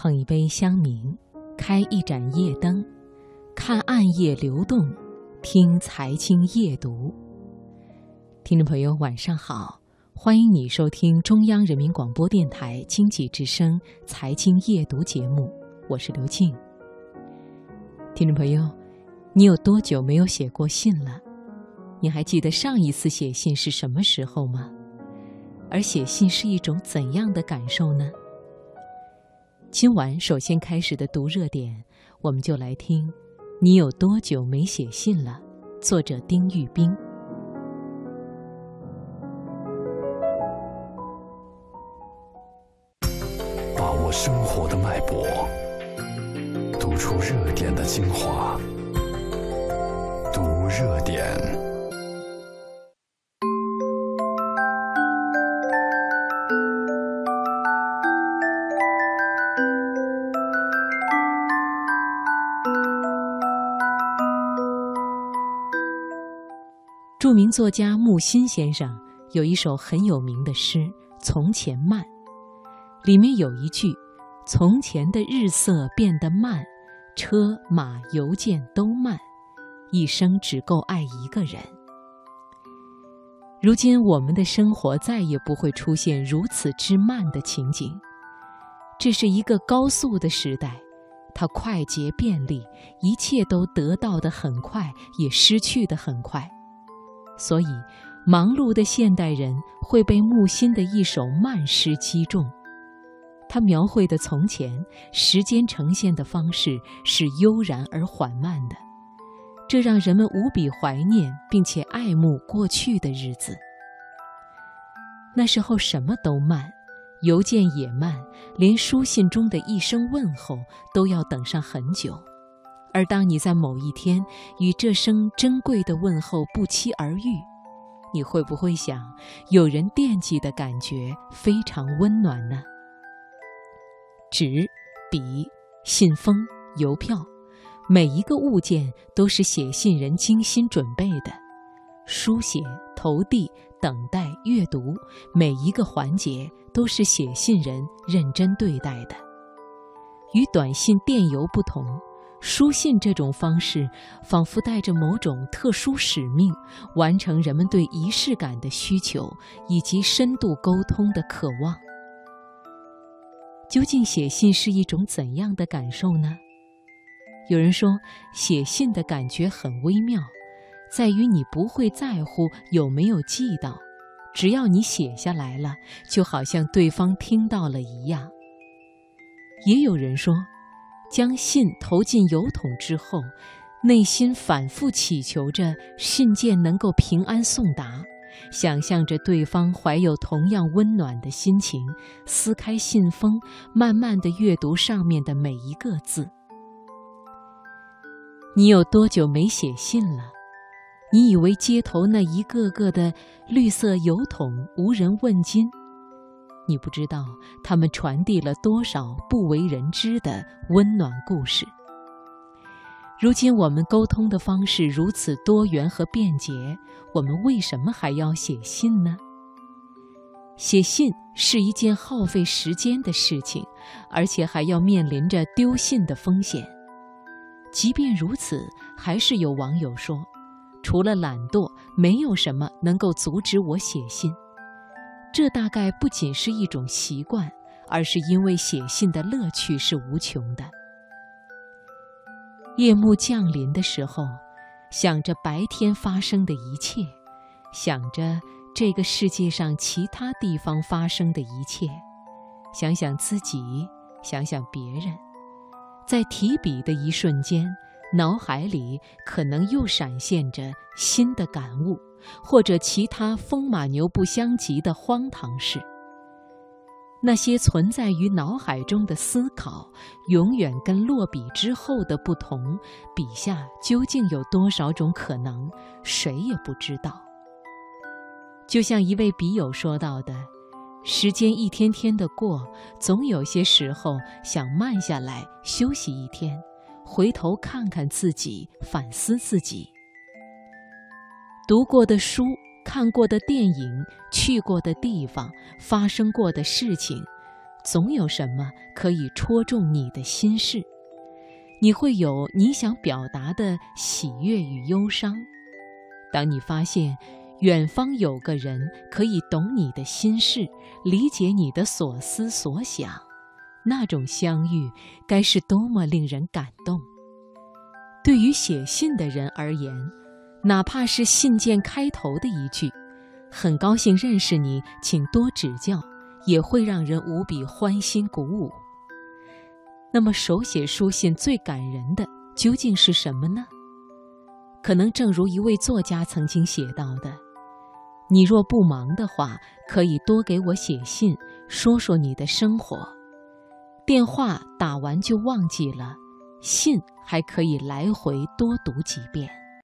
捧一杯香茗，开一盏夜灯，看暗夜流动，听财经夜读。听众朋友，晚上好，欢迎你收听中央人民广播电台经济之声财经夜读节目，我是刘静。听众朋友，你有多久没有写过信了？你还记得上一次写信是什么时候吗？而写信是一种怎样的感受呢？今晚首先开始的读热点，我们就来听《你有多久没写信了》，作者丁玉冰。把握生活的脉搏，读出热点的精华，读热点。著名作家木心先生有一首很有名的诗《从前慢》，里面有一句：“从前的日色变得慢，车马邮件都慢，一生只够爱一个人。”如今我们的生活再也不会出现如此之慢的情景，这是一个高速的时代，它快捷便利，一切都得到的很快，也失去的很快。所以，忙碌的现代人会被木心的一首慢诗击中。他描绘的从前，时间呈现的方式是悠然而缓慢的，这让人们无比怀念并且爱慕过去的日子。那时候什么都慢，邮件也慢，连书信中的一声问候都要等上很久。而当你在某一天与这声珍贵的问候不期而遇，你会不会想，有人惦记的感觉非常温暖呢？纸、笔、信封、邮票，每一个物件都是写信人精心准备的，书写、投递、等待、阅读，每一个环节都是写信人认真对待的。与短信、电邮不同。书信这种方式，仿佛带着某种特殊使命，完成人们对仪式感的需求以及深度沟通的渴望。究竟写信是一种怎样的感受呢？有人说，写信的感觉很微妙，在于你不会在乎有没有寄到，只要你写下来了，就好像对方听到了一样。也有人说。将信投进邮筒之后，内心反复祈求着信件能够平安送达，想象着对方怀有同样温暖的心情，撕开信封，慢慢的阅读上面的每一个字。你有多久没写信了？你以为街头那一个个的绿色邮筒无人问津？你不知道他们传递了多少不为人知的温暖故事。如今我们沟通的方式如此多元和便捷，我们为什么还要写信呢？写信是一件耗费时间的事情，而且还要面临着丢信的风险。即便如此，还是有网友说，除了懒惰，没有什么能够阻止我写信。这大概不仅是一种习惯，而是因为写信的乐趣是无穷的。夜幕降临的时候，想着白天发生的一切，想着这个世界上其他地方发生的一切，想想自己，想想别人，在提笔的一瞬间，脑海里可能又闪现着新的感悟。或者其他风马牛不相及的荒唐事，那些存在于脑海中的思考，永远跟落笔之后的不同。笔下究竟有多少种可能，谁也不知道。就像一位笔友说到的：“时间一天天的过，总有些时候想慢下来休息一天，回头看看自己，反思自己。”读过的书、看过的电影、去过的地方、发生过的事情，总有什么可以戳中你的心事，你会有你想表达的喜悦与忧伤。当你发现远方有个人可以懂你的心事，理解你的所思所想，那种相遇该是多么令人感动。对于写信的人而言，哪怕是信件开头的一句“很高兴认识你，请多指教”，也会让人无比欢欣鼓舞。那么，手写书信最感人的究竟是什么呢？可能正如一位作家曾经写到的：“你若不忙的话，可以多给我写信，说说你的生活。电话打完就忘记了，信还可以来回多读几遍。”